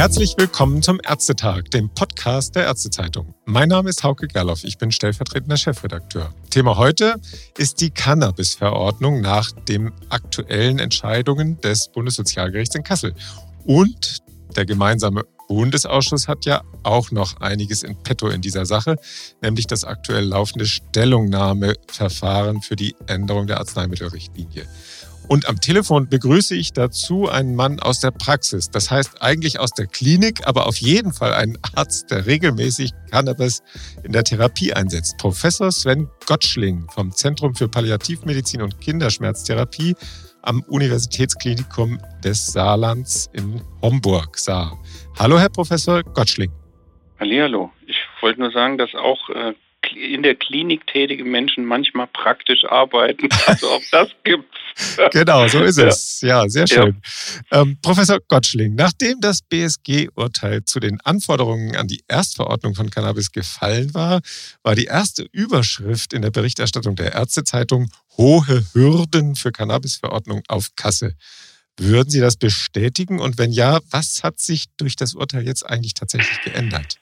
Herzlich willkommen zum Ärztetag, dem Podcast der Ärztezeitung. Mein Name ist Hauke Gerloff, ich bin stellvertretender Chefredakteur. Thema heute ist die Cannabis-Verordnung nach den aktuellen Entscheidungen des Bundessozialgerichts in Kassel. Und der gemeinsame Bundesausschuss hat ja auch noch einiges in petto in dieser Sache, nämlich das aktuell laufende Stellungnahmeverfahren für die Änderung der Arzneimittelrichtlinie. Und am Telefon begrüße ich dazu einen Mann aus der Praxis. Das heißt eigentlich aus der Klinik, aber auf jeden Fall einen Arzt, der regelmäßig Cannabis in der Therapie einsetzt. Professor Sven Gottschling vom Zentrum für Palliativmedizin und Kinderschmerztherapie am Universitätsklinikum des Saarlands in Homburg, Saar. Hallo, Herr Professor Gottschling. Hallo. Ich wollte nur sagen, dass auch äh, in der Klinik tätige Menschen manchmal praktisch arbeiten. Also auch das gibt's. genau, so ist es. Ja, sehr schön. Ja. Ähm, Professor Gottschling, nachdem das BSG-Urteil zu den Anforderungen an die Erstverordnung von Cannabis gefallen war, war die erste Überschrift in der Berichterstattung der Ärztezeitung Hohe Hürden für Cannabisverordnung auf Kasse. Würden Sie das bestätigen? Und wenn ja, was hat sich durch das Urteil jetzt eigentlich tatsächlich geändert?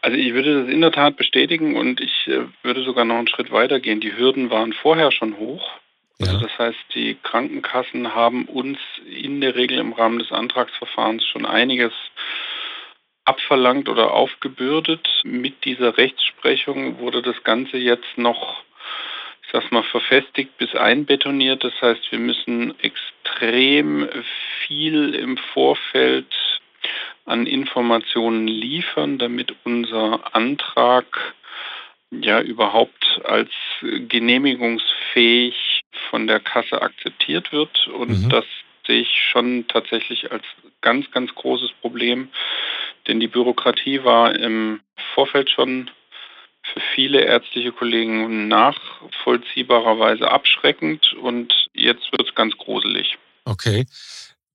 Also ich würde das in der Tat bestätigen und ich äh, würde sogar noch einen Schritt weiter gehen. Die Hürden waren vorher schon hoch. Also das heißt, die Krankenkassen haben uns in der Regel im Rahmen des Antragsverfahrens schon einiges abverlangt oder aufgebürdet. Mit dieser Rechtsprechung wurde das Ganze jetzt noch, ich sag's mal, verfestigt bis einbetoniert. Das heißt, wir müssen extrem viel im Vorfeld an Informationen liefern, damit unser Antrag ja überhaupt als genehmigungsfähig von der Kasse akzeptiert wird. Und mhm. das sehe ich schon tatsächlich als ganz, ganz großes Problem, denn die Bürokratie war im Vorfeld schon für viele ärztliche Kollegen nachvollziehbarerweise abschreckend und jetzt wird es ganz gruselig. Okay.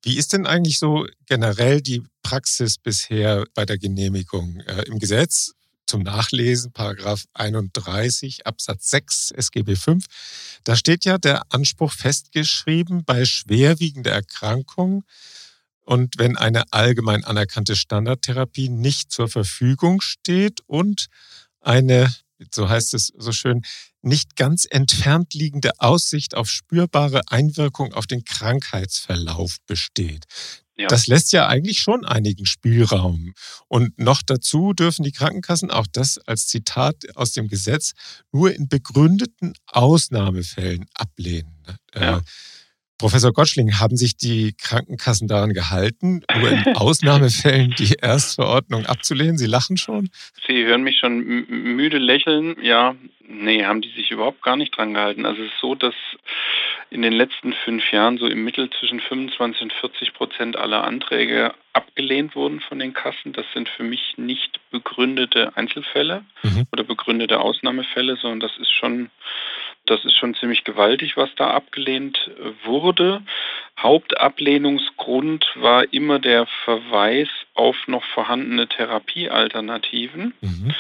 Wie ist denn eigentlich so generell die Praxis bisher bei der Genehmigung? Äh, Im Gesetz zum Nachlesen, Paragraph 31 Absatz 6 SGB 5, da steht ja der Anspruch festgeschrieben bei schwerwiegender Erkrankung und wenn eine allgemein anerkannte Standardtherapie nicht zur Verfügung steht und eine, so heißt es so schön, nicht ganz entfernt liegende Aussicht auf spürbare Einwirkung auf den Krankheitsverlauf besteht. Ja. Das lässt ja eigentlich schon einigen Spielraum. Und noch dazu dürfen die Krankenkassen auch das als Zitat aus dem Gesetz nur in begründeten Ausnahmefällen ablehnen. Ja. Professor Gottschling, haben sich die Krankenkassen daran gehalten, nur in Ausnahmefällen die Erstverordnung abzulehnen? Sie lachen schon. Sie hören mich schon müde lächeln. Ja, nee, haben die sich überhaupt gar nicht dran gehalten. Also es ist so, dass in den letzten fünf Jahren so im Mittel zwischen 25 und 40 Prozent aller Anträge abgelehnt wurden von den Kassen. Das sind für mich nicht begründete Einzelfälle mhm. oder begründete Ausnahmefälle, sondern das ist schon das ist schon ziemlich gewaltig, was da abgelehnt wurde. Hauptablehnungsgrund war immer der Verweis auf noch vorhandene Therapiealternativen. Mhm.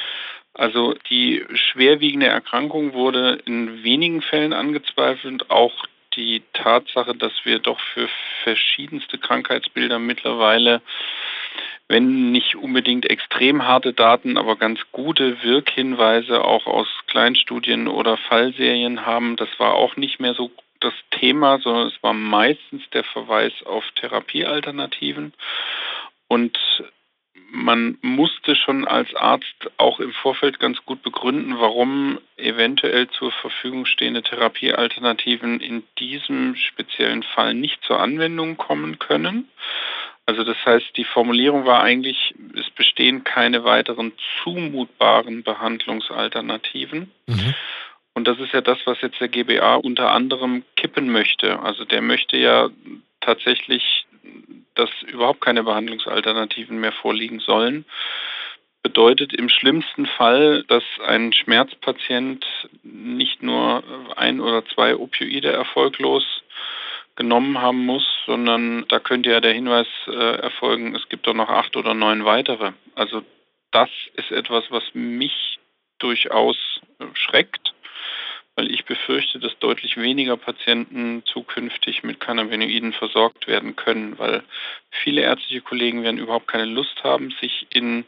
Also die schwerwiegende Erkrankung wurde in wenigen Fällen angezweifelt, auch die Tatsache, dass wir doch für verschiedenste Krankheitsbilder mittlerweile wenn nicht unbedingt extrem harte Daten, aber ganz gute Wirkhinweise auch aus Kleinstudien oder Fallserien haben. Das war auch nicht mehr so das Thema, sondern es war meistens der Verweis auf Therapiealternativen. Und man musste schon als Arzt auch im Vorfeld ganz gut begründen, warum eventuell zur Verfügung stehende Therapiealternativen in diesem speziellen Fall nicht zur Anwendung kommen können. Also das heißt, die Formulierung war eigentlich, es bestehen keine weiteren zumutbaren Behandlungsalternativen. Mhm. Und das ist ja das, was jetzt der GBA unter anderem kippen möchte. Also der möchte ja tatsächlich, dass überhaupt keine Behandlungsalternativen mehr vorliegen sollen. Bedeutet im schlimmsten Fall, dass ein Schmerzpatient nicht nur ein oder zwei Opioide erfolglos genommen haben muss, sondern da könnte ja der Hinweis äh, erfolgen, es gibt doch noch acht oder neun weitere. Also das ist etwas, was mich durchaus äh, schreckt, weil ich befürchte, dass deutlich weniger Patienten zukünftig mit Cannabinoiden versorgt werden können, weil viele ärztliche Kollegen werden überhaupt keine Lust haben, sich in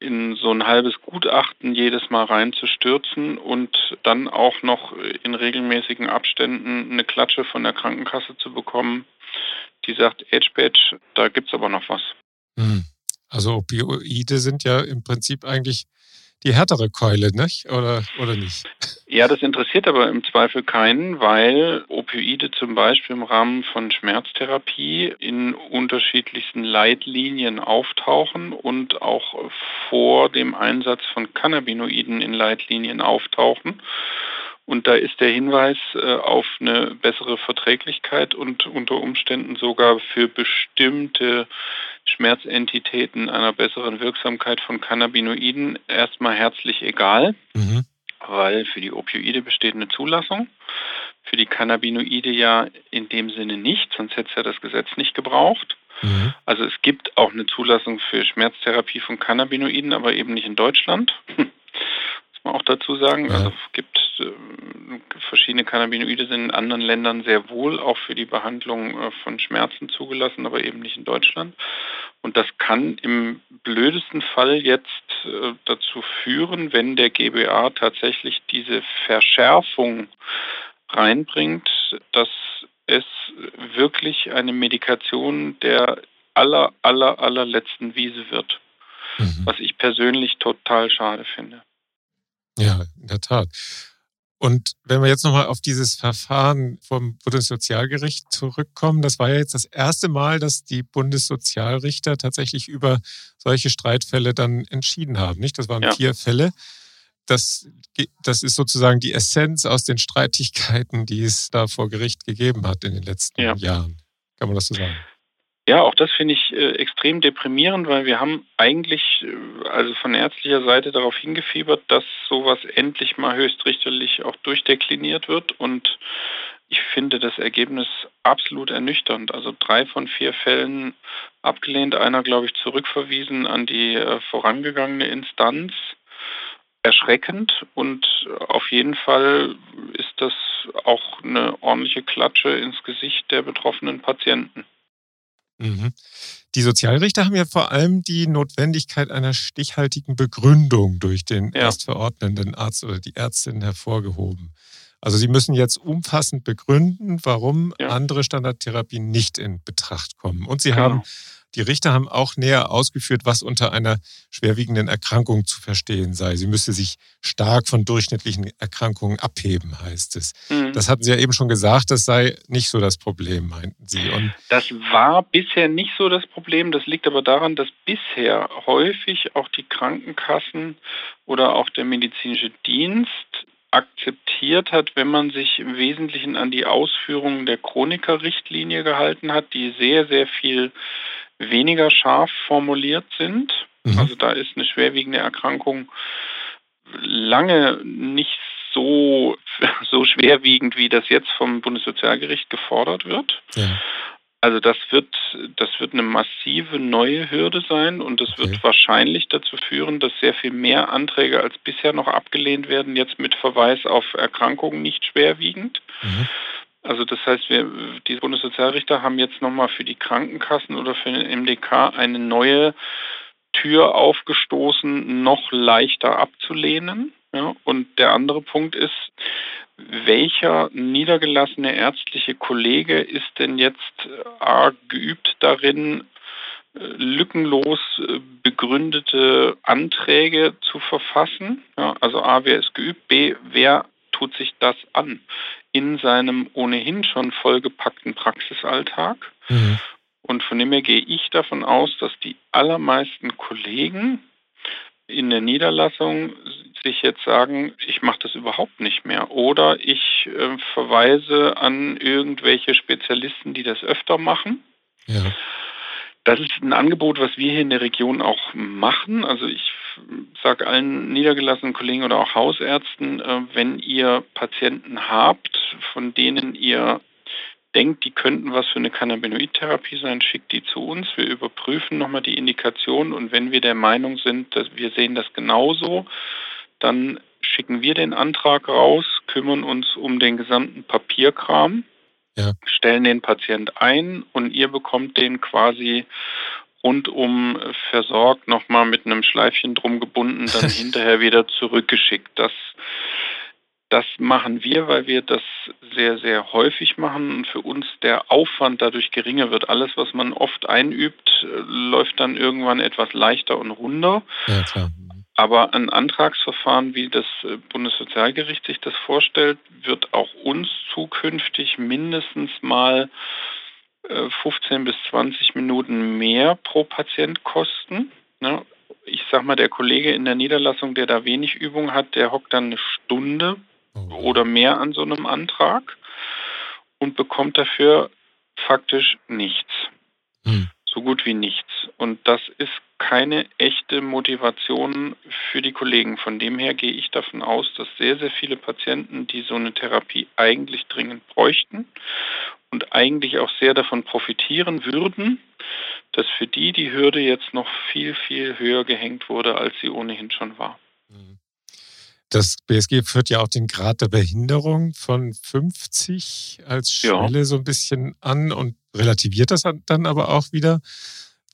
in so ein halbes Gutachten jedes Mal reinzustürzen und dann auch noch in regelmäßigen Abständen eine Klatsche von der Krankenkasse zu bekommen, die sagt, Age Badge, da gibt es aber noch was. Hm. Also Opioide sind ja im Prinzip eigentlich die härtere Keule, nicht? Oder, oder nicht? Ja, das interessiert aber im Zweifel keinen, weil Opioide zum Beispiel im Rahmen von Schmerztherapie in unterschiedlichsten Leitlinien auftauchen und auch vor dem Einsatz von Cannabinoiden in Leitlinien auftauchen. Und da ist der Hinweis äh, auf eine bessere Verträglichkeit und unter Umständen sogar für bestimmte Schmerzentitäten einer besseren Wirksamkeit von Cannabinoiden erstmal herzlich egal, mhm. weil für die Opioide besteht eine Zulassung. Für die Cannabinoide ja in dem Sinne nicht, sonst hätte es ja das Gesetz nicht gebraucht. Mhm. Also es gibt auch eine Zulassung für Schmerztherapie von Cannabinoiden, aber eben nicht in Deutschland. Man auch dazu sagen. Ja. Also es gibt äh, verschiedene Cannabinoide sind in anderen Ländern sehr wohl auch für die Behandlung äh, von Schmerzen zugelassen, aber eben nicht in Deutschland. Und das kann im blödesten Fall jetzt äh, dazu führen, wenn der GBA tatsächlich diese Verschärfung reinbringt, dass es wirklich eine Medikation der aller, aller, allerletzten Wiese wird. Mhm. Was ich persönlich total schade finde. Ja, in der Tat. Und wenn wir jetzt nochmal auf dieses Verfahren vom Bundessozialgericht zurückkommen, das war ja jetzt das erste Mal, dass die Bundessozialrichter tatsächlich über solche Streitfälle dann entschieden haben, nicht? Das waren ja. vier Fälle. Das, das ist sozusagen die Essenz aus den Streitigkeiten, die es da vor Gericht gegeben hat in den letzten ja. Jahren. Kann man das so sagen? Ja, auch das finde ich äh, extrem deprimierend, weil wir haben eigentlich äh, also von ärztlicher Seite darauf hingefiebert, dass sowas endlich mal höchstrichterlich auch durchdekliniert wird und ich finde das Ergebnis absolut ernüchternd. Also drei von vier Fällen abgelehnt, einer glaube ich zurückverwiesen an die äh, vorangegangene Instanz. Erschreckend und auf jeden Fall ist das auch eine ordentliche Klatsche ins Gesicht der betroffenen Patienten. Mhm. Die Sozialrichter haben ja vor allem die Notwendigkeit einer stichhaltigen Begründung durch den ja. erstverordnenden Arzt oder die Ärztin hervorgehoben. Also sie müssen jetzt umfassend begründen, warum ja. andere Standardtherapien nicht in Betracht kommen. Und sie genau. haben die Richter haben auch näher ausgeführt, was unter einer schwerwiegenden Erkrankung zu verstehen sei. Sie müsse sich stark von durchschnittlichen Erkrankungen abheben, heißt es. Mhm. Das hatten Sie ja eben schon gesagt, das sei nicht so das Problem, meinten Sie. Und das war bisher nicht so das Problem. Das liegt aber daran, dass bisher häufig auch die Krankenkassen oder auch der medizinische Dienst akzeptiert hat, wenn man sich im Wesentlichen an die Ausführungen der Chroniker-Richtlinie gehalten hat, die sehr, sehr viel weniger scharf formuliert sind. Mhm. Also da ist eine schwerwiegende Erkrankung lange nicht so, so schwerwiegend, wie das jetzt vom Bundessozialgericht gefordert wird. Ja. Also das wird, das wird eine massive neue Hürde sein und das wird okay. wahrscheinlich dazu führen, dass sehr viel mehr Anträge als bisher noch abgelehnt werden, jetzt mit Verweis auf Erkrankungen nicht schwerwiegend. Mhm. Also das heißt, wir, die Bundessozialrichter haben jetzt nochmal für die Krankenkassen oder für den MDK eine neue Tür aufgestoßen, noch leichter abzulehnen. Ja, und der andere Punkt ist, welcher niedergelassene ärztliche Kollege ist denn jetzt A, geübt darin, lückenlos äh, begründete Anträge zu verfassen? Ja, also A, wer ist geübt? B, wer tut sich das an in seinem ohnehin schon vollgepackten Praxisalltag. Mhm. Und von dem her gehe ich davon aus, dass die allermeisten Kollegen in der Niederlassung sich jetzt sagen, ich mache das überhaupt nicht mehr. Oder ich äh, verweise an irgendwelche Spezialisten, die das öfter machen. Ja. Das ist ein Angebot, was wir hier in der Region auch machen. Also ich sage allen niedergelassenen Kollegen oder auch Hausärzten, äh, wenn ihr Patienten habt, von denen ihr denkt, die könnten was für eine Cannabinoidtherapie sein, schickt die zu uns. Wir überprüfen nochmal die Indikation und wenn wir der Meinung sind, dass wir sehen das genauso, dann schicken wir den Antrag raus, kümmern uns um den gesamten Papierkram, ja. stellen den Patient ein und ihr bekommt den quasi rundum versorgt, nochmal mit einem Schleifchen drum gebunden, dann hinterher wieder zurückgeschickt. Das das machen wir, weil wir das sehr, sehr häufig machen und für uns der Aufwand dadurch geringer wird. Alles, was man oft einübt, läuft dann irgendwann etwas leichter und runder. Ja, klar. Aber ein Antragsverfahren, wie das Bundessozialgericht sich das vorstellt, wird auch uns zukünftig mindestens mal 15 äh, bis 20 Minuten mehr pro Patient kosten. Ich sage mal, der Kollege in der Niederlassung, der da wenig Übung hat, der hockt dann eine Stunde oder mehr an so einem Antrag und bekommt dafür faktisch nichts. Hm. So gut wie nichts. Und das ist keine echte Motivation für die Kollegen. Von dem her gehe ich davon aus, dass sehr, sehr viele Patienten, die so eine Therapie eigentlich dringend bräuchten und eigentlich auch sehr davon profitieren würden, dass für die die Hürde jetzt noch viel, viel höher gehängt wurde, als sie ohnehin schon war. Mhm. Das BSG führt ja auch den Grad der Behinderung von 50 als Schwelle ja. so ein bisschen an und relativiert das dann aber auch wieder.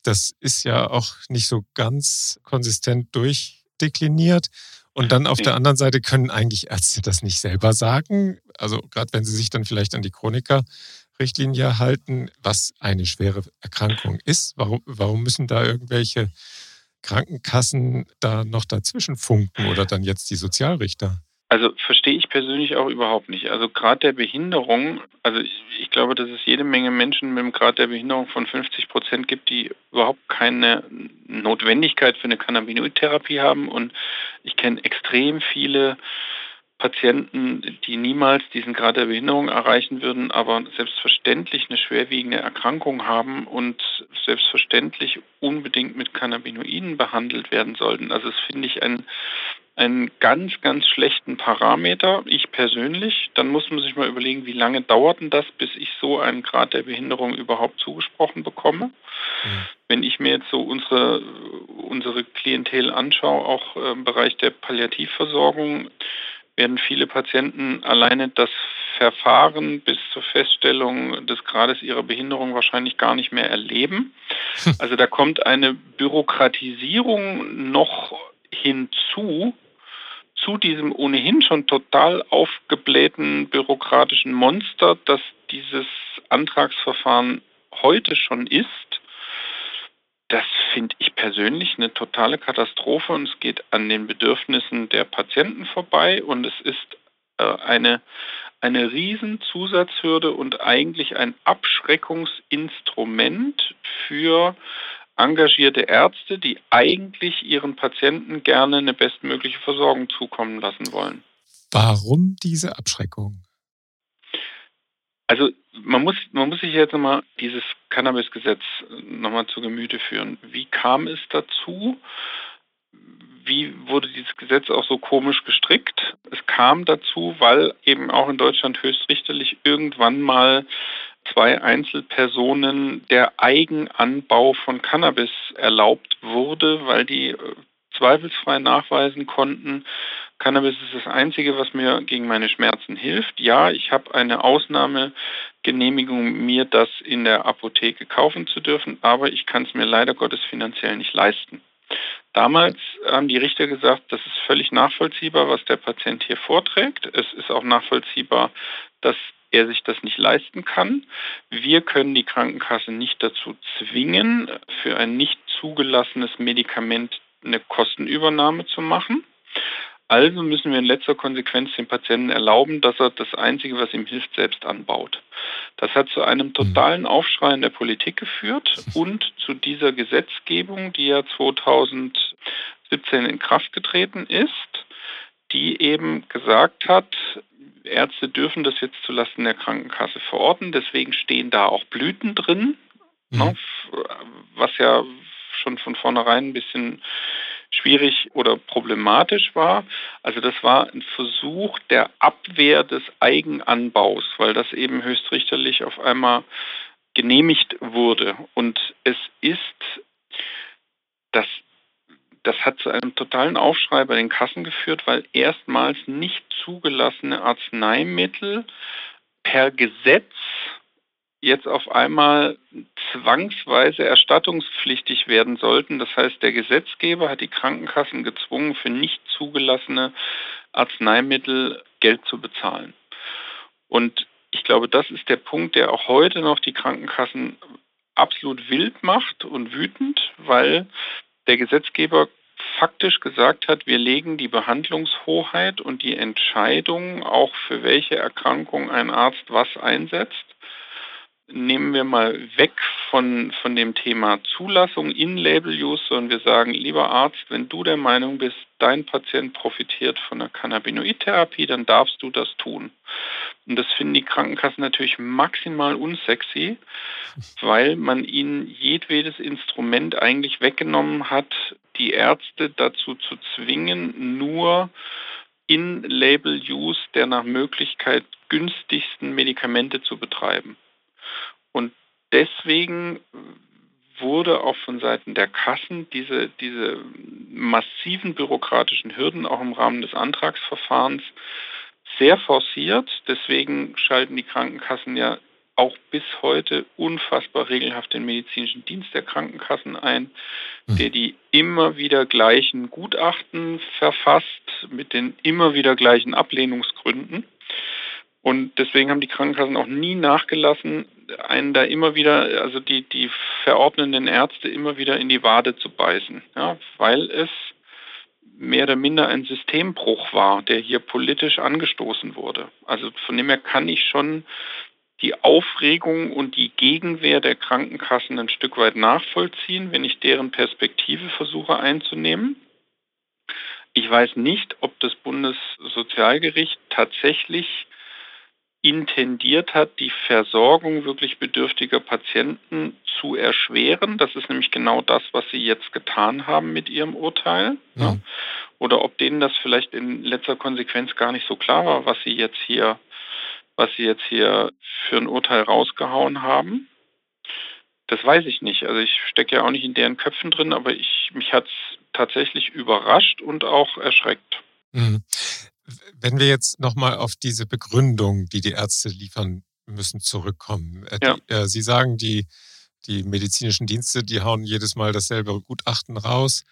Das ist ja auch nicht so ganz konsistent durchdekliniert. Und dann auf der anderen Seite können eigentlich Ärzte das nicht selber sagen. Also gerade wenn sie sich dann vielleicht an die Chroniker-Richtlinie halten, was eine schwere Erkrankung ist. Warum, warum müssen da irgendwelche Krankenkassen da noch dazwischen funken oder dann jetzt die Sozialrichter? Also verstehe ich persönlich auch überhaupt nicht. Also Grad der Behinderung, also ich, ich, glaube, dass es jede Menge Menschen mit einem Grad der Behinderung von 50 Prozent gibt, die überhaupt keine Notwendigkeit für eine Cannabinoid-Therapie haben. Und ich kenne extrem viele Patienten, die niemals diesen Grad der Behinderung erreichen würden, aber selbstverständlich eine schwerwiegende Erkrankung haben und selbstverständlich unbedingt mit Cannabinoiden behandelt werden sollten. Also das finde ich ein einen ganz, ganz schlechten Parameter, ich persönlich. Dann muss man sich mal überlegen, wie lange dauert denn das, bis ich so einen Grad der Behinderung überhaupt zugesprochen bekomme. Mhm. Wenn ich mir jetzt so unsere, unsere Klientel anschaue, auch im Bereich der Palliativversorgung, werden viele Patienten alleine das Verfahren bis zur Feststellung des Grades ihrer Behinderung wahrscheinlich gar nicht mehr erleben. Also da kommt eine Bürokratisierung noch hinzu, zu diesem ohnehin schon total aufgeblähten bürokratischen Monster, das dieses Antragsverfahren heute schon ist. Das finde ich persönlich eine totale Katastrophe und es geht an den Bedürfnissen der Patienten vorbei und es ist äh, eine, eine riesen Zusatzhürde und eigentlich ein Abschreckungsinstrument für engagierte Ärzte, die eigentlich ihren Patienten gerne eine bestmögliche Versorgung zukommen lassen wollen. Warum diese Abschreckung? Also man muss, man muss sich jetzt nochmal dieses Cannabis-Gesetz nochmal zu Gemüte führen. Wie kam es dazu? Wie wurde dieses Gesetz auch so komisch gestrickt? Es kam dazu, weil eben auch in Deutschland höchstrichterlich irgendwann mal zwei Einzelpersonen der Eigenanbau von Cannabis erlaubt wurde, weil die äh, zweifelsfrei nachweisen konnten, Cannabis ist das Einzige, was mir gegen meine Schmerzen hilft. Ja, ich habe eine Ausnahmegenehmigung, mir das in der Apotheke kaufen zu dürfen, aber ich kann es mir leider Gottes finanziell nicht leisten. Damals haben die Richter gesagt, das ist völlig nachvollziehbar, was der Patient hier vorträgt. Es ist auch nachvollziehbar, dass er sich das nicht leisten kann. Wir können die Krankenkasse nicht dazu zwingen, für ein nicht zugelassenes Medikament eine Kostenübernahme zu machen. Also müssen wir in letzter Konsequenz dem Patienten erlauben, dass er das Einzige, was ihm hilft, selbst anbaut. Das hat zu einem totalen Aufschrei in der Politik geführt und zu dieser Gesetzgebung, die ja 2017 in Kraft getreten ist, die eben gesagt hat, Ärzte dürfen das jetzt zulasten der Krankenkasse verorten. Deswegen stehen da auch Blüten drin, mhm. ne, was ja schon von vornherein ein bisschen schwierig oder problematisch war. Also das war ein Versuch der Abwehr des Eigenanbaus, weil das eben höchstrichterlich auf einmal genehmigt wurde. Und es ist das das hat zu einem totalen Aufschrei bei den Kassen geführt, weil erstmals nicht zugelassene Arzneimittel per Gesetz jetzt auf einmal zwangsweise erstattungspflichtig werden sollten. Das heißt, der Gesetzgeber hat die Krankenkassen gezwungen, für nicht zugelassene Arzneimittel Geld zu bezahlen. Und ich glaube, das ist der Punkt, der auch heute noch die Krankenkassen absolut wild macht und wütend, weil der Gesetzgeber faktisch gesagt hat, wir legen die Behandlungshoheit und die Entscheidung auch für welche Erkrankung ein Arzt was einsetzt nehmen wir mal weg von, von dem Thema Zulassung in Label-Use, sondern wir sagen, lieber Arzt, wenn du der Meinung bist, dein Patient profitiert von der Cannabinoid-Therapie, dann darfst du das tun. Und das finden die Krankenkassen natürlich maximal unsexy, weil man ihnen jedwedes Instrument eigentlich weggenommen hat, die Ärzte dazu zu zwingen, nur in Label-Use der nach Möglichkeit günstigsten Medikamente zu betreiben. Und deswegen wurde auch von Seiten der Kassen diese, diese massiven bürokratischen Hürden auch im Rahmen des Antragsverfahrens sehr forciert. Deswegen schalten die Krankenkassen ja auch bis heute unfassbar regelhaft den medizinischen Dienst der Krankenkassen ein, hm. der die immer wieder gleichen Gutachten verfasst mit den immer wieder gleichen Ablehnungsgründen. Und deswegen haben die Krankenkassen auch nie nachgelassen, einen da immer wieder, also die, die verordnenden Ärzte immer wieder in die Wade zu beißen, ja, weil es mehr oder minder ein Systembruch war, der hier politisch angestoßen wurde. Also von dem her kann ich schon die Aufregung und die Gegenwehr der Krankenkassen ein Stück weit nachvollziehen, wenn ich deren Perspektive versuche einzunehmen. Ich weiß nicht, ob das Bundessozialgericht tatsächlich intendiert hat, die Versorgung wirklich bedürftiger Patienten zu erschweren. Das ist nämlich genau das, was sie jetzt getan haben mit ihrem Urteil. Ja. Oder ob denen das vielleicht in letzter Konsequenz gar nicht so klar war, was sie jetzt hier, was sie jetzt hier für ein Urteil rausgehauen haben. Das weiß ich nicht. Also ich stecke ja auch nicht in deren Köpfen drin, aber ich, mich hat es tatsächlich überrascht und auch erschreckt. Mhm. Wenn wir jetzt nochmal auf diese Begründung, die die Ärzte liefern müssen, zurückkommen. Äh, ja. Die, äh, Sie sagen, die, die medizinischen Dienste, die hauen jedes Mal dasselbe Gutachten raus.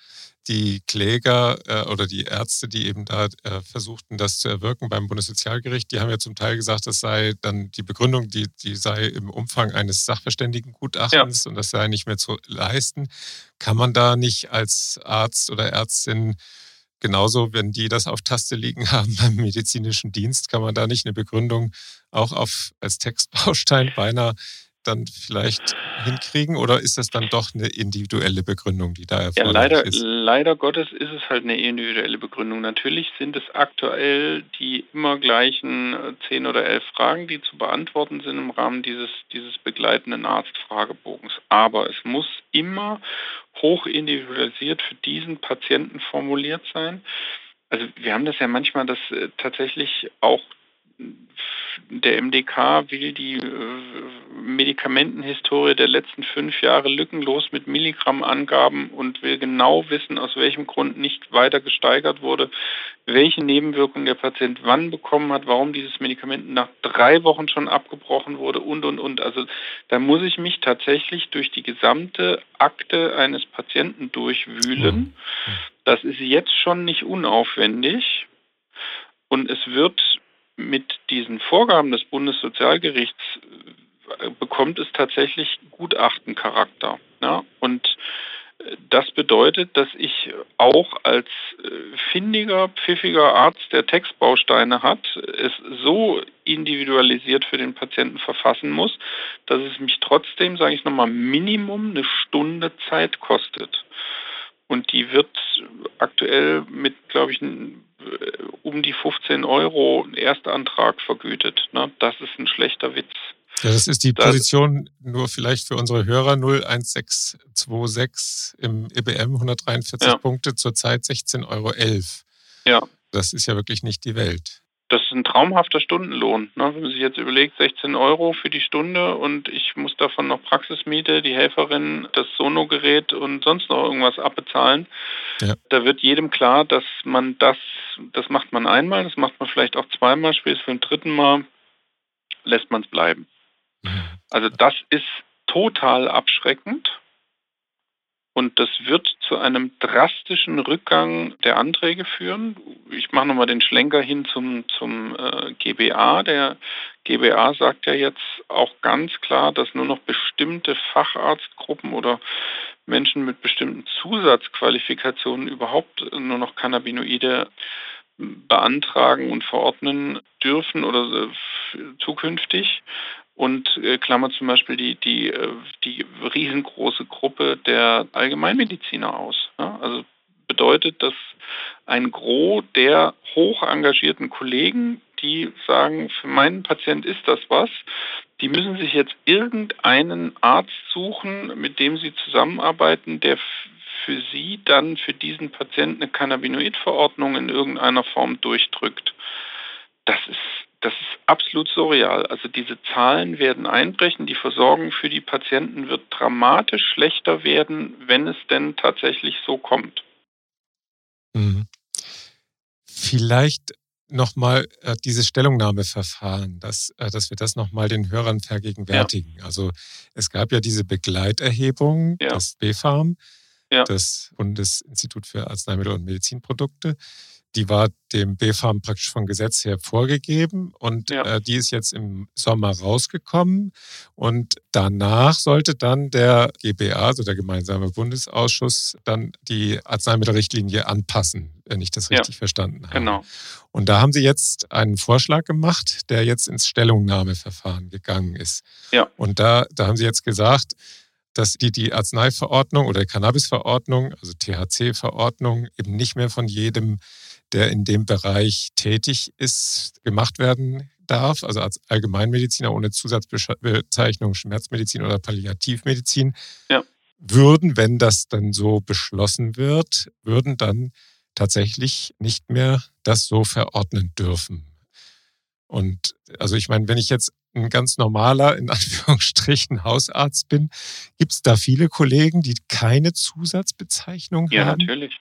Die Kläger äh, oder die Ärzte, die eben da äh, versuchten, das zu erwirken beim Bundessozialgericht, die haben ja zum Teil gesagt, das sei dann die Begründung, die, die sei im Umfang eines Sachverständigengutachtens ja. und das sei nicht mehr zu leisten. Kann man da nicht als Arzt oder Ärztin genauso, wenn die das auf Taste liegen haben beim medizinischen Dienst, kann man da nicht eine Begründung auch auf, als Textbaustein beinahe dann vielleicht hinkriegen oder ist das dann doch eine individuelle Begründung, die da erforderlich ja, leider, ist? Leider Gottes ist es halt eine individuelle Begründung. Natürlich sind es aktuell die immer gleichen äh, zehn oder elf Fragen, die zu beantworten sind im Rahmen dieses, dieses begleitenden Arztfragebogens. Aber es muss immer hoch individualisiert für diesen Patienten formuliert sein. Also wir haben das ja manchmal, dass äh, tatsächlich auch der MDK will die äh, Medikamentenhistorie der letzten fünf Jahre lückenlos mit Milligrammangaben und will genau wissen, aus welchem Grund nicht weiter gesteigert wurde, welche Nebenwirkungen der Patient wann bekommen hat, warum dieses Medikament nach drei Wochen schon abgebrochen wurde und, und, und. Also da muss ich mich tatsächlich durch die gesamte Akte eines Patienten durchwühlen. Das ist jetzt schon nicht unaufwendig. Und es wird mit diesen Vorgaben des Bundessozialgerichts äh, bekommt es tatsächlich Gutachtencharakter. Ja? Und äh, das bedeutet, dass ich auch als äh, findiger, pfiffiger Arzt, der Textbausteine hat, es so individualisiert für den Patienten verfassen muss, dass es mich trotzdem, sage ich nochmal, Minimum eine Stunde Zeit kostet. Und die wird aktuell mit, glaube ich, um die 15 Euro Erstantrag vergütet. Ne? Das ist ein schlechter Witz. Ja, das ist die Position nur vielleicht für unsere Hörer 01626 im EBM 143 ja. Punkte, zurzeit 16,11 Euro. Ja. Das ist ja wirklich nicht die Welt. Das ist ein traumhafter Stundenlohn. Ne? Wenn man sich jetzt überlegt, 16 Euro für die Stunde und ich muss davon noch Praxismiete, die Helferin, das Sonogerät und sonst noch irgendwas abbezahlen. Ja. Da wird jedem klar, dass man das, das macht man einmal, das macht man vielleicht auch zweimal, spätestens für ein dritten Mal lässt man es bleiben. Mhm. Also das ist total abschreckend. Und das wird zu einem drastischen Rückgang der Anträge führen. Ich mache nochmal den Schlenker hin zum, zum äh, GBA. Der GBA sagt ja jetzt auch ganz klar, dass nur noch bestimmte Facharztgruppen oder Menschen mit bestimmten Zusatzqualifikationen überhaupt nur noch Cannabinoide beantragen und verordnen dürfen oder äh, zukünftig und äh, klammert zum Beispiel die, die, äh, die riesengroße Gruppe der Allgemeinmediziner aus. Ja? Also bedeutet, dass ein Gros der hoch engagierten Kollegen, die sagen, für meinen Patient ist das was, die müssen sich jetzt irgendeinen Arzt suchen, mit dem sie zusammenarbeiten, der für sie dann für diesen Patienten eine Cannabinoidverordnung in irgendeiner Form durchdrückt. Das ist das ist absolut surreal. Also diese Zahlen werden einbrechen, die Versorgung für die Patienten wird dramatisch schlechter werden, wenn es denn tatsächlich so kommt. Mhm. Vielleicht nochmal äh, dieses Stellungnahmeverfahren, dass, äh, dass wir das nochmal den Hörern vergegenwärtigen. Ja. Also es gab ja diese Begleiterhebung ja. des BfArM, ja. das Bundesinstitut für Arzneimittel und Medizinprodukte die war dem BfArM praktisch von Gesetz her vorgegeben und ja. äh, die ist jetzt im Sommer rausgekommen und danach sollte dann der GBA, also der gemeinsame Bundesausschuss, dann die Arzneimittelrichtlinie anpassen, wenn ich das richtig ja, verstanden habe. Genau. Und da haben sie jetzt einen Vorschlag gemacht, der jetzt ins Stellungnahmeverfahren gegangen ist. Ja. Und da, da haben sie jetzt gesagt, dass die die Arzneiverordnung oder Cannabisverordnung, also THC-Verordnung, eben nicht mehr von jedem der in dem Bereich tätig ist, gemacht werden darf, also als Allgemeinmediziner ohne Zusatzbezeichnung Schmerzmedizin oder Palliativmedizin, ja. würden, wenn das dann so beschlossen wird, würden dann tatsächlich nicht mehr das so verordnen dürfen. Und also ich meine, wenn ich jetzt ein ganz normaler, in Anführungsstrichen, Hausarzt bin, gibt es da viele Kollegen, die keine Zusatzbezeichnung ja, haben? Ja, natürlich.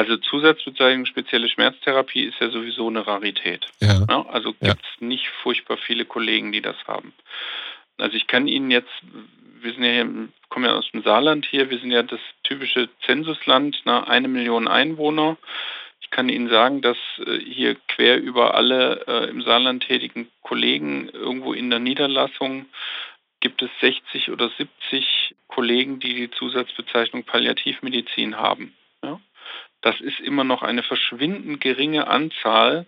Also Zusatzbezeichnung spezielle Schmerztherapie ist ja sowieso eine Rarität. Ja. Ja, also gibt es ja. nicht furchtbar viele Kollegen, die das haben. Also ich kann Ihnen jetzt, wir sind ja hier, kommen ja aus dem Saarland hier, wir sind ja das typische Zensusland, na, eine Million Einwohner. Ich kann Ihnen sagen, dass äh, hier quer über alle äh, im Saarland tätigen Kollegen irgendwo in der Niederlassung gibt es 60 oder 70 Kollegen, die die Zusatzbezeichnung Palliativmedizin haben. Das ist immer noch eine verschwindend geringe Anzahl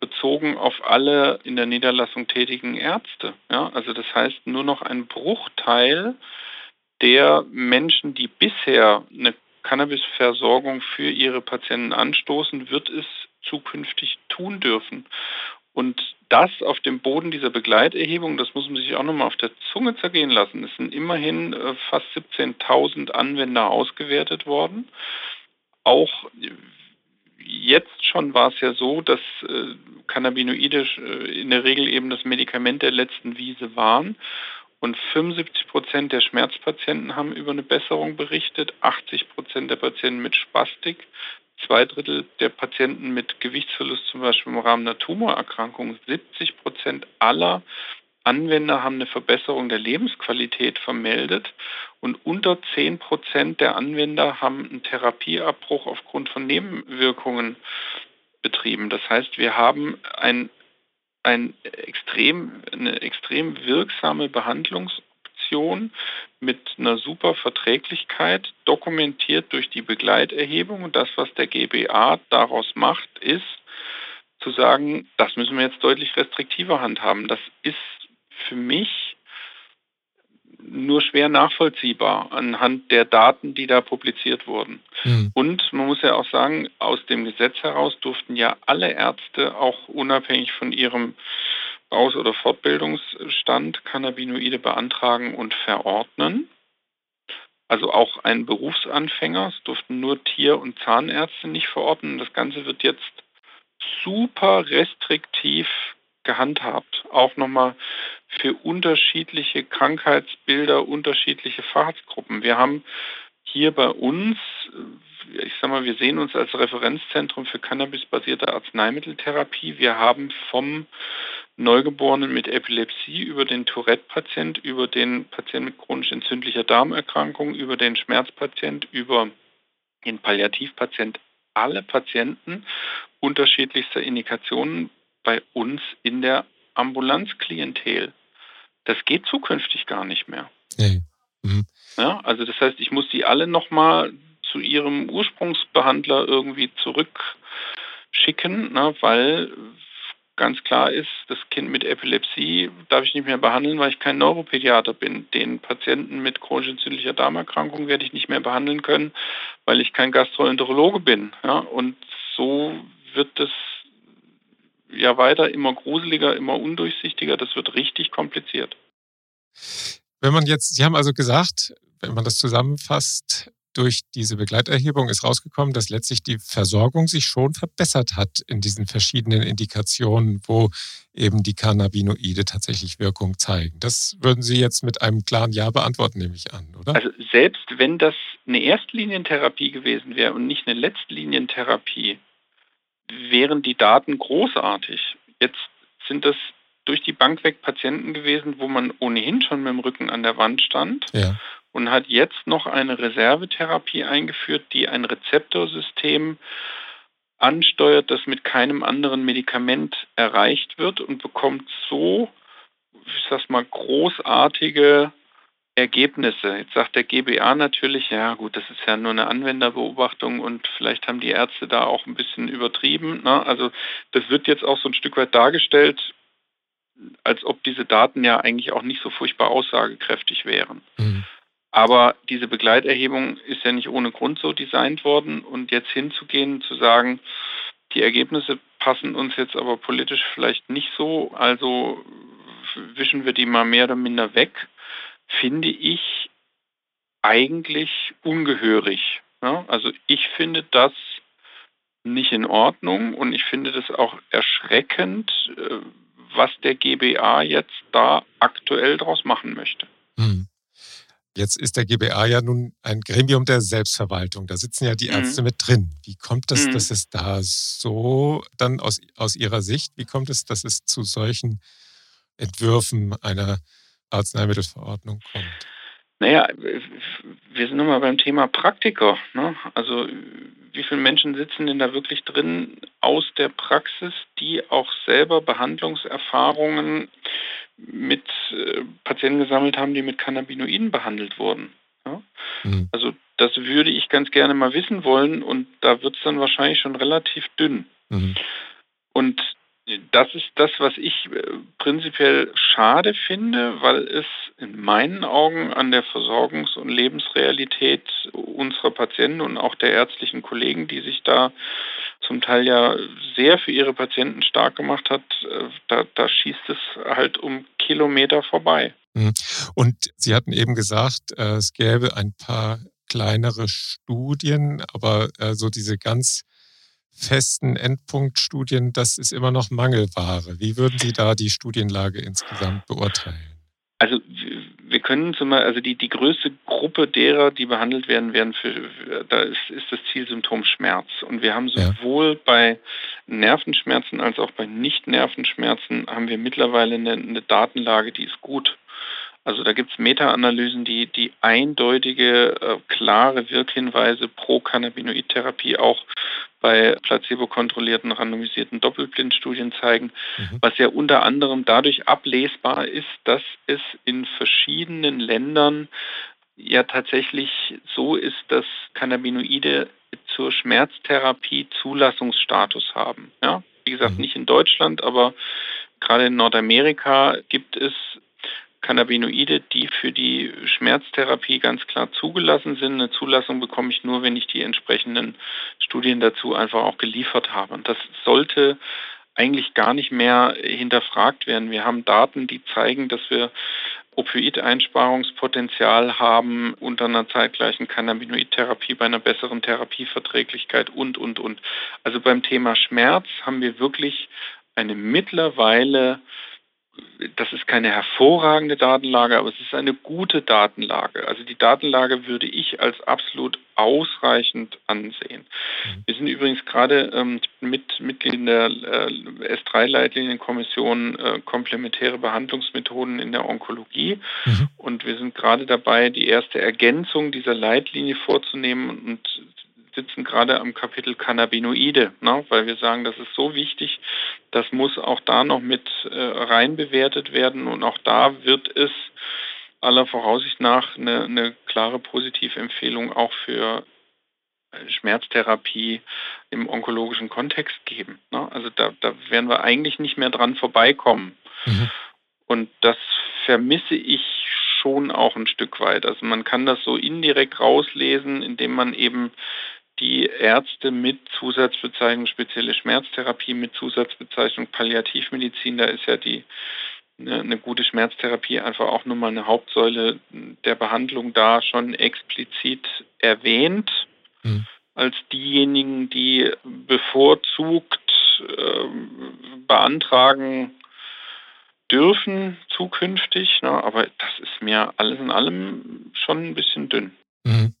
bezogen auf alle in der Niederlassung tätigen Ärzte. Ja, also das heißt, nur noch ein Bruchteil der Menschen, die bisher eine Cannabisversorgung für ihre Patienten anstoßen, wird es zukünftig tun dürfen. Und das auf dem Boden dieser Begleiterhebung, das muss man sich auch nochmal auf der Zunge zergehen lassen. Es sind immerhin äh, fast 17.000 Anwender ausgewertet worden auch jetzt schon war es ja so, dass äh, Cannabinoide äh, in der Regel eben das Medikament der letzten Wiese waren. Und 75 Prozent der Schmerzpatienten haben über eine Besserung berichtet, 80 Prozent der Patienten mit Spastik, zwei Drittel der Patienten mit Gewichtsverlust zum Beispiel im Rahmen einer Tumorerkrankung, 70 Prozent aller Anwender haben eine Verbesserung der Lebensqualität vermeldet und unter 10 Prozent der Anwender haben einen Therapieabbruch aufgrund von Nebenwirkungen betrieben. Das heißt, wir haben ein, ein extrem, eine extrem wirksame Behandlungsoption mit einer super Verträglichkeit, dokumentiert durch die Begleiterhebung. Und das, was der GBA daraus macht, ist, zu sagen, das müssen wir jetzt deutlich restriktiver handhaben. Das ist für mich nur schwer nachvollziehbar anhand der Daten, die da publiziert wurden. Mhm. Und man muss ja auch sagen, aus dem Gesetz heraus durften ja alle Ärzte auch unabhängig von ihrem Aus- oder Fortbildungsstand Cannabinoide beantragen und verordnen. Also auch ein Berufsanfänger, es durften nur Tier- und Zahnärzte nicht verordnen. Das Ganze wird jetzt super restriktiv gehandhabt. Auch nochmal für unterschiedliche Krankheitsbilder, unterschiedliche Facharztgruppen. Wir haben hier bei uns, ich sag mal, wir sehen uns als Referenzzentrum für cannabisbasierte Arzneimitteltherapie. Wir haben vom Neugeborenen mit Epilepsie über den Tourette-Patient, über den Patient mit chronisch entzündlicher Darmerkrankung, über den Schmerzpatient, über den Palliativpatient alle Patienten unterschiedlichster Indikationen bei uns in der Ambulanzklientel. Das geht zukünftig gar nicht mehr. Nee. Mhm. Ja, also das heißt, ich muss die alle nochmal zu ihrem Ursprungsbehandler irgendwie zurückschicken, ne, weil ganz klar ist, das Kind mit Epilepsie darf ich nicht mehr behandeln, weil ich kein Neuropädiater bin. Den Patienten mit chronisch entzündlicher Darmerkrankung werde ich nicht mehr behandeln können, weil ich kein Gastroenterologe bin. Ja? Und so wird es ja weiter immer gruseliger, immer undurchsichtiger. Das wird richtig kompliziert. Wenn man jetzt, Sie haben also gesagt, wenn man das zusammenfasst, durch diese Begleiterhebung ist rausgekommen, dass letztlich die Versorgung sich schon verbessert hat in diesen verschiedenen Indikationen, wo eben die Cannabinoide tatsächlich Wirkung zeigen. Das würden Sie jetzt mit einem klaren Ja beantworten, nehme ich an, oder? Also selbst wenn das eine Erstlinientherapie gewesen wäre und nicht eine Letztlinientherapie, wären die Daten großartig. Jetzt sind das durch die Bank weg Patienten gewesen, wo man ohnehin schon mit dem Rücken an der Wand stand. Ja und hat jetzt noch eine Reservetherapie eingeführt, die ein Rezeptorsystem ansteuert, das mit keinem anderen Medikament erreicht wird und bekommt so, ich sag's mal, großartige Ergebnisse. Jetzt sagt der GBA natürlich, ja gut, das ist ja nur eine Anwenderbeobachtung und vielleicht haben die Ärzte da auch ein bisschen übertrieben. Ne? Also das wird jetzt auch so ein Stück weit dargestellt, als ob diese Daten ja eigentlich auch nicht so furchtbar aussagekräftig wären. Mhm. Aber diese Begleiterhebung ist ja nicht ohne Grund so designt worden. Und jetzt hinzugehen, zu sagen, die Ergebnisse passen uns jetzt aber politisch vielleicht nicht so, also wischen wir die mal mehr oder minder weg, finde ich eigentlich ungehörig. Ja, also ich finde das nicht in Ordnung und ich finde das auch erschreckend, äh, was der GBA jetzt da aktuell draus machen möchte. Mhm. Jetzt ist der GBA ja nun ein Gremium der Selbstverwaltung. Da sitzen ja die mhm. Ärzte mit drin. Wie kommt das, mhm. dass es da so dann aus, aus Ihrer Sicht, wie kommt es, dass es zu solchen Entwürfen einer Arzneimittelverordnung kommt? Naja, wir sind nochmal beim Thema Praktiker. Ne? Also wie viele Menschen sitzen denn da wirklich drin aus der Praxis, die auch selber Behandlungserfahrungen mit äh, Patienten gesammelt haben, die mit Cannabinoiden behandelt wurden. Ja? Mhm. Also das würde ich ganz gerne mal wissen wollen und da wird es dann wahrscheinlich schon relativ dünn. Mhm. Und das ist das, was ich äh, prinzipiell schade finde, weil es in meinen Augen an der Versorgungs- und Lebensrealität unserer Patienten und auch der ärztlichen Kollegen, die sich da zum Teil ja sehr für ihre Patienten stark gemacht hat, äh, da, da schießt es halt um Kilometer vorbei. Mhm. Und Sie hatten eben gesagt, äh, es gäbe ein paar kleinere Studien, aber so diese ganz festen Endpunktstudien, das ist immer noch Mangelware. Wie würden Sie da die Studienlage insgesamt beurteilen? Also wir können zum Beispiel, also die, die größte Gruppe derer, die behandelt werden, werden für, da ist, ist das Zielsymptom Schmerz. Und wir haben sowohl ja. bei Nervenschmerzen als auch bei Nicht-Nervenschmerzen haben wir mittlerweile eine, eine Datenlage, die ist gut. Also da gibt es Meta-Analysen, die, die eindeutige, äh, klare Wirkhinweise pro Cannabinoid-Therapie auch bei placebo-kontrollierten, randomisierten Doppelblindstudien zeigen, mhm. was ja unter anderem dadurch ablesbar ist, dass es in verschiedenen Ländern ja tatsächlich so ist, dass Cannabinoide zur Schmerztherapie Zulassungsstatus haben. Ja? Wie gesagt, mhm. nicht in Deutschland, aber gerade in Nordamerika gibt es Cannabinoide, die für die Schmerztherapie ganz klar zugelassen sind. Eine Zulassung bekomme ich nur, wenn ich die entsprechenden Studien dazu einfach auch geliefert habe. Und das sollte eigentlich gar nicht mehr hinterfragt werden. Wir haben Daten, die zeigen, dass wir Opioideinsparungspotenzial haben unter einer zeitgleichen Cannabinoidtherapie bei einer besseren Therapieverträglichkeit und, und, und. Also beim Thema Schmerz haben wir wirklich eine mittlerweile das ist keine hervorragende Datenlage, aber es ist eine gute Datenlage. Also die Datenlage würde ich als absolut ausreichend ansehen. Mhm. Wir sind übrigens gerade ähm, mit Mitglied der äh, S3-Leitlinienkommission äh, komplementäre Behandlungsmethoden in der Onkologie mhm. und wir sind gerade dabei, die erste Ergänzung dieser Leitlinie vorzunehmen und sitzen gerade am Kapitel Cannabinoide, ne, weil wir sagen, das ist so wichtig, das muss auch da noch mit äh, rein bewertet werden und auch da wird es aller Voraussicht nach eine, eine klare Positivempfehlung auch für Schmerztherapie im onkologischen Kontext geben. Ne? Also da, da werden wir eigentlich nicht mehr dran vorbeikommen. Mhm. Und das vermisse ich schon auch ein Stück weit. Also man kann das so indirekt rauslesen, indem man eben die Ärzte mit Zusatzbezeichnung spezielle Schmerztherapie, mit Zusatzbezeichnung Palliativmedizin, da ist ja die eine, eine gute Schmerztherapie einfach auch nun mal eine Hauptsäule der Behandlung da schon explizit erwähnt, mhm. als diejenigen, die bevorzugt äh, beantragen dürfen zukünftig. Ne? Aber das ist mir alles in allem schon ein bisschen dünn. Mhm.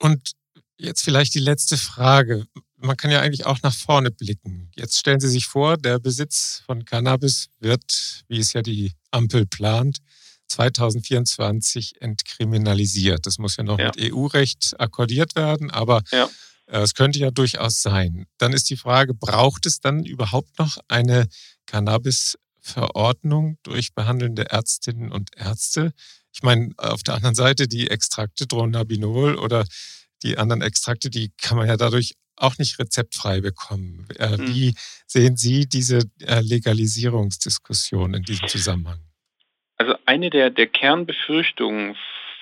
Und Jetzt vielleicht die letzte Frage. Man kann ja eigentlich auch nach vorne blicken. Jetzt stellen Sie sich vor, der Besitz von Cannabis wird, wie es ja die Ampel plant, 2024 entkriminalisiert. Das muss ja noch ja. mit EU-Recht akkordiert werden, aber ja. Äh, es könnte ja durchaus sein. Dann ist die Frage, braucht es dann überhaupt noch eine Cannabis-Verordnung durch behandelnde Ärztinnen und Ärzte? Ich meine, auf der anderen Seite die Extrakte Dronabinol oder die anderen Extrakte, die kann man ja dadurch auch nicht rezeptfrei bekommen. Äh, mhm. Wie sehen Sie diese äh, Legalisierungsdiskussion in diesem Zusammenhang? Also eine der, der Kernbefürchtungen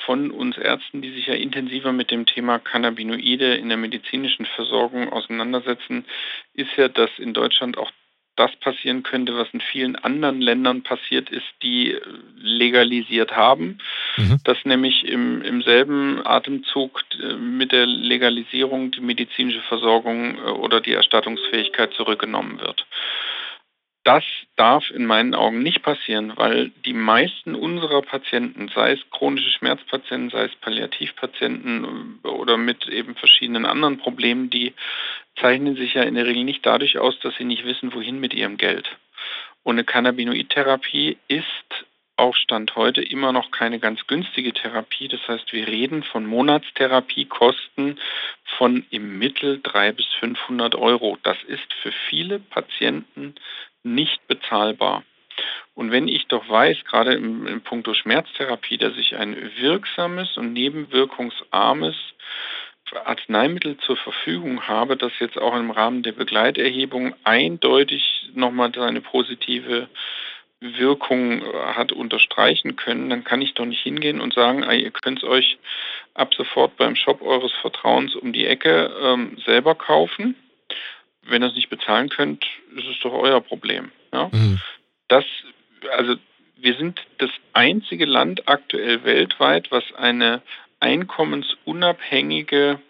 von uns Ärzten, die sich ja intensiver mit dem Thema Cannabinoide in der medizinischen Versorgung auseinandersetzen, ist ja, dass in Deutschland auch das passieren könnte, was in vielen anderen Ländern passiert ist, die legalisiert haben, mhm. dass nämlich im, im selben Atemzug äh, mit der Legalisierung die medizinische Versorgung äh, oder die Erstattungsfähigkeit zurückgenommen wird. Das darf in meinen Augen nicht passieren, weil die meisten unserer Patienten, sei es chronische Schmerzpatienten, sei es Palliativpatienten äh, oder mit eben verschiedenen anderen Problemen, die zeichnen sich ja in der Regel nicht dadurch aus, dass sie nicht wissen, wohin mit ihrem Geld. Und eine Cannabinoidtherapie ist auch Stand heute immer noch keine ganz günstige Therapie. Das heißt, wir reden von Monatstherapiekosten von im Mittel 300 bis 500 Euro. Das ist für viele Patienten nicht bezahlbar. Und wenn ich doch weiß, gerade im, im Punkto Schmerztherapie, dass ich ein wirksames und nebenwirkungsarmes Arzneimittel zur Verfügung habe, das jetzt auch im Rahmen der Begleiterhebung eindeutig nochmal seine positive Wirkung hat unterstreichen können, dann kann ich doch nicht hingehen und sagen, ihr könnt es euch ab sofort beim Shop eures Vertrauens um die Ecke ähm, selber kaufen. Wenn ihr es nicht bezahlen könnt, ist es doch euer Problem. Ja? Mhm. Das, also wir sind das einzige Land aktuell weltweit, was eine einkommensunabhängige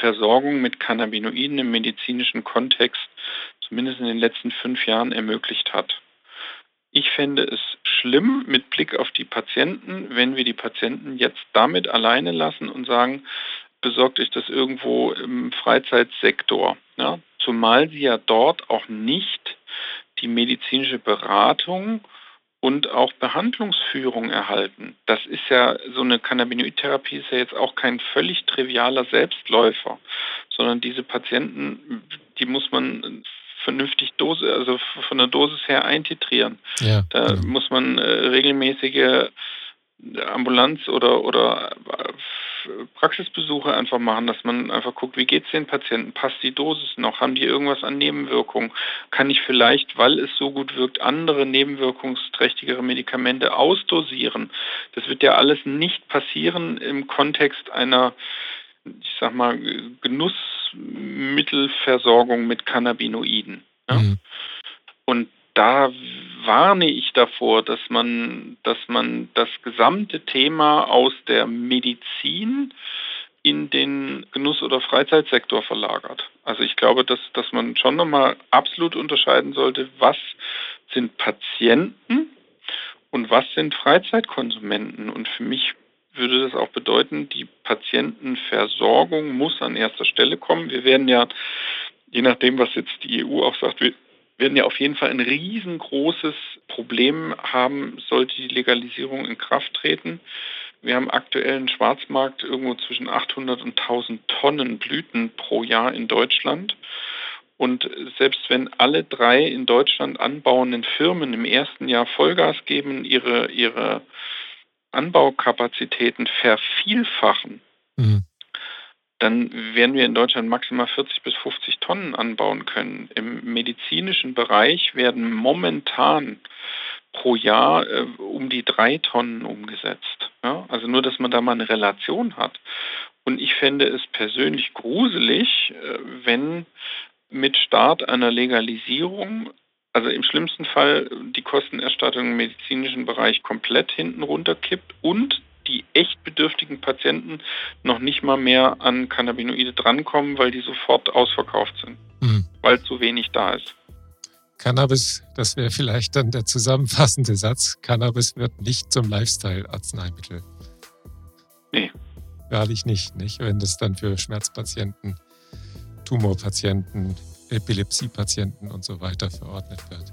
Versorgung mit Cannabinoiden im medizinischen Kontext zumindest in den letzten fünf Jahren ermöglicht hat. Ich fände es schlimm mit Blick auf die Patienten, wenn wir die Patienten jetzt damit alleine lassen und sagen, besorgt euch das irgendwo im Freizeitsektor. Ja? Zumal sie ja dort auch nicht die medizinische Beratung und auch Behandlungsführung erhalten. Das ist ja so eine Cannabinoidtherapie ist ja jetzt auch kein völlig trivialer Selbstläufer, sondern diese Patienten, die muss man vernünftig Dose, also von der Dosis her eintitrieren. Ja, da genau. muss man äh, regelmäßige Ambulanz oder oder äh, Praxisbesuche einfach machen, dass man einfach guckt, wie geht es den Patienten, passt die Dosis noch, haben die irgendwas an Nebenwirkungen, kann ich vielleicht, weil es so gut wirkt, andere nebenwirkungsträchtigere Medikamente ausdosieren. Das wird ja alles nicht passieren im Kontext einer ich sag mal, Genussmittelversorgung mit Cannabinoiden. Ja? Mhm. Und da warne ich davor, dass man, dass man das gesamte Thema aus der Medizin in den Genuss- oder Freizeitsektor verlagert. Also ich glaube, dass, dass man schon nochmal absolut unterscheiden sollte, was sind Patienten und was sind Freizeitkonsumenten. Und für mich würde das auch bedeuten, die Patientenversorgung muss an erster Stelle kommen. Wir werden ja, je nachdem, was jetzt die EU auch sagt, wir werden ja auf jeden Fall ein riesengroßes Problem haben, sollte die Legalisierung in Kraft treten. Wir haben aktuell einen Schwarzmarkt irgendwo zwischen 800 und 1000 Tonnen Blüten pro Jahr in Deutschland. Und selbst wenn alle drei in Deutschland anbauenden Firmen im ersten Jahr Vollgas geben, ihre, ihre Anbaukapazitäten vervielfachen, mhm. Dann werden wir in Deutschland maximal 40 bis 50 Tonnen anbauen können. Im medizinischen Bereich werden momentan pro Jahr äh, um die drei Tonnen umgesetzt. Ja? Also nur, dass man da mal eine Relation hat. Und ich fände es persönlich gruselig, äh, wenn mit Start einer Legalisierung, also im schlimmsten Fall die Kostenerstattung im medizinischen Bereich komplett hinten runterkippt und die echt bedürftigen Patienten noch nicht mal mehr an Cannabinoide drankommen, weil die sofort ausverkauft sind, mhm. weil zu wenig da ist. Cannabis, das wäre vielleicht dann der zusammenfassende Satz, Cannabis wird nicht zum Lifestyle-Arzneimittel. Nee. Wahrlich nicht, nicht, wenn das dann für Schmerzpatienten Tumorpatienten, Epilepsiepatienten und so weiter verordnet wird.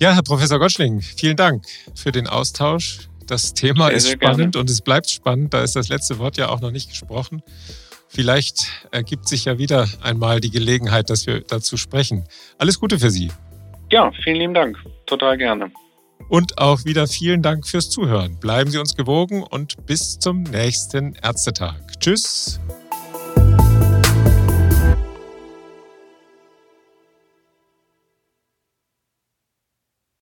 Ja, Herr Professor Gottschling, vielen Dank für den Austausch. Das Thema sehr, ist sehr spannend gerne. und es bleibt spannend. Da ist das letzte Wort ja auch noch nicht gesprochen. Vielleicht ergibt sich ja wieder einmal die Gelegenheit, dass wir dazu sprechen. Alles Gute für Sie. Ja, vielen lieben Dank. Total gerne. Und auch wieder vielen Dank fürs Zuhören. Bleiben Sie uns gewogen und bis zum nächsten Ärztetag. Tschüss.